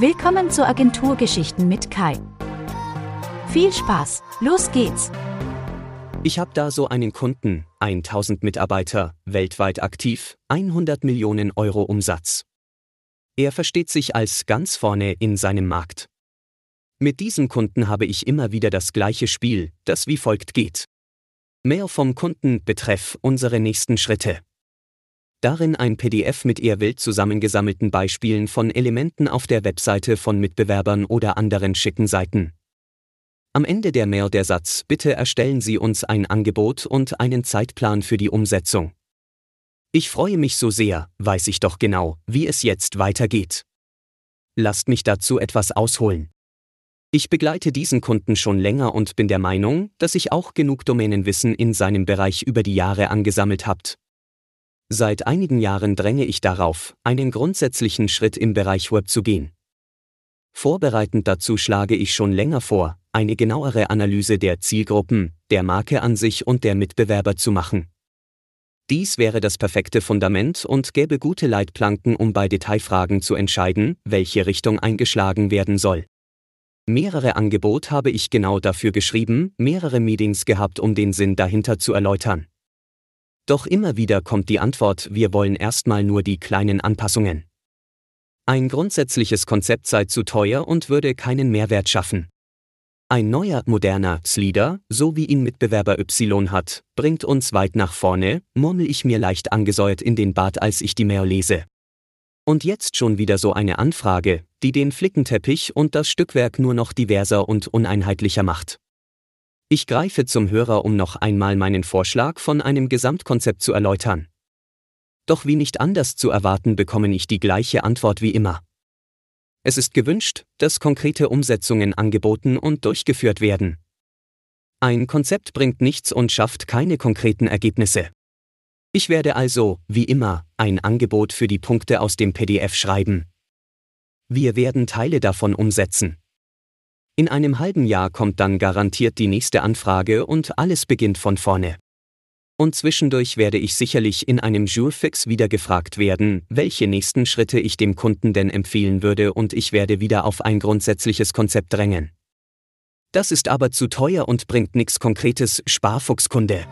Willkommen zu Agenturgeschichten mit Kai. Viel Spaß, los geht's! Ich habe da so einen Kunden, 1000 Mitarbeiter, weltweit aktiv, 100 Millionen Euro Umsatz. Er versteht sich als ganz vorne in seinem Markt. Mit diesem Kunden habe ich immer wieder das gleiche Spiel, das wie folgt geht. Mehr vom Kunden betreff unsere nächsten Schritte. Darin ein PDF mit eher wild zusammengesammelten Beispielen von Elementen auf der Webseite von Mitbewerbern oder anderen schicken Seiten. Am Ende der Mail der Satz, bitte erstellen Sie uns ein Angebot und einen Zeitplan für die Umsetzung. Ich freue mich so sehr, weiß ich doch genau, wie es jetzt weitergeht. Lasst mich dazu etwas ausholen. Ich begleite diesen Kunden schon länger und bin der Meinung, dass ich auch genug Domänenwissen in seinem Bereich über die Jahre angesammelt habt, Seit einigen Jahren dränge ich darauf, einen grundsätzlichen Schritt im Bereich Web zu gehen. Vorbereitend dazu schlage ich schon länger vor, eine genauere Analyse der Zielgruppen, der Marke an sich und der Mitbewerber zu machen. Dies wäre das perfekte Fundament und gäbe gute Leitplanken, um bei Detailfragen zu entscheiden, welche Richtung eingeschlagen werden soll. Mehrere Angebot habe ich genau dafür geschrieben, mehrere Meetings gehabt, um den Sinn dahinter zu erläutern. Doch immer wieder kommt die Antwort, wir wollen erstmal nur die kleinen Anpassungen. Ein grundsätzliches Konzept sei zu teuer und würde keinen Mehrwert schaffen. Ein neuer, moderner Slider, so wie ihn Mitbewerber Y hat, bringt uns weit nach vorne, murmel ich mir leicht angesäuert in den Bart, als ich die Mail lese. Und jetzt schon wieder so eine Anfrage, die den Flickenteppich und das Stückwerk nur noch diverser und uneinheitlicher macht. Ich greife zum Hörer, um noch einmal meinen Vorschlag von einem Gesamtkonzept zu erläutern. Doch wie nicht anders zu erwarten, bekomme ich die gleiche Antwort wie immer. Es ist gewünscht, dass konkrete Umsetzungen angeboten und durchgeführt werden. Ein Konzept bringt nichts und schafft keine konkreten Ergebnisse. Ich werde also, wie immer, ein Angebot für die Punkte aus dem PDF schreiben. Wir werden Teile davon umsetzen. In einem halben Jahr kommt dann garantiert die nächste Anfrage und alles beginnt von vorne. Und zwischendurch werde ich sicherlich in einem Jurfix wieder gefragt werden, welche nächsten Schritte ich dem Kunden denn empfehlen würde und ich werde wieder auf ein grundsätzliches Konzept drängen. Das ist aber zu teuer und bringt nichts Konkretes, Sparfuchskunde.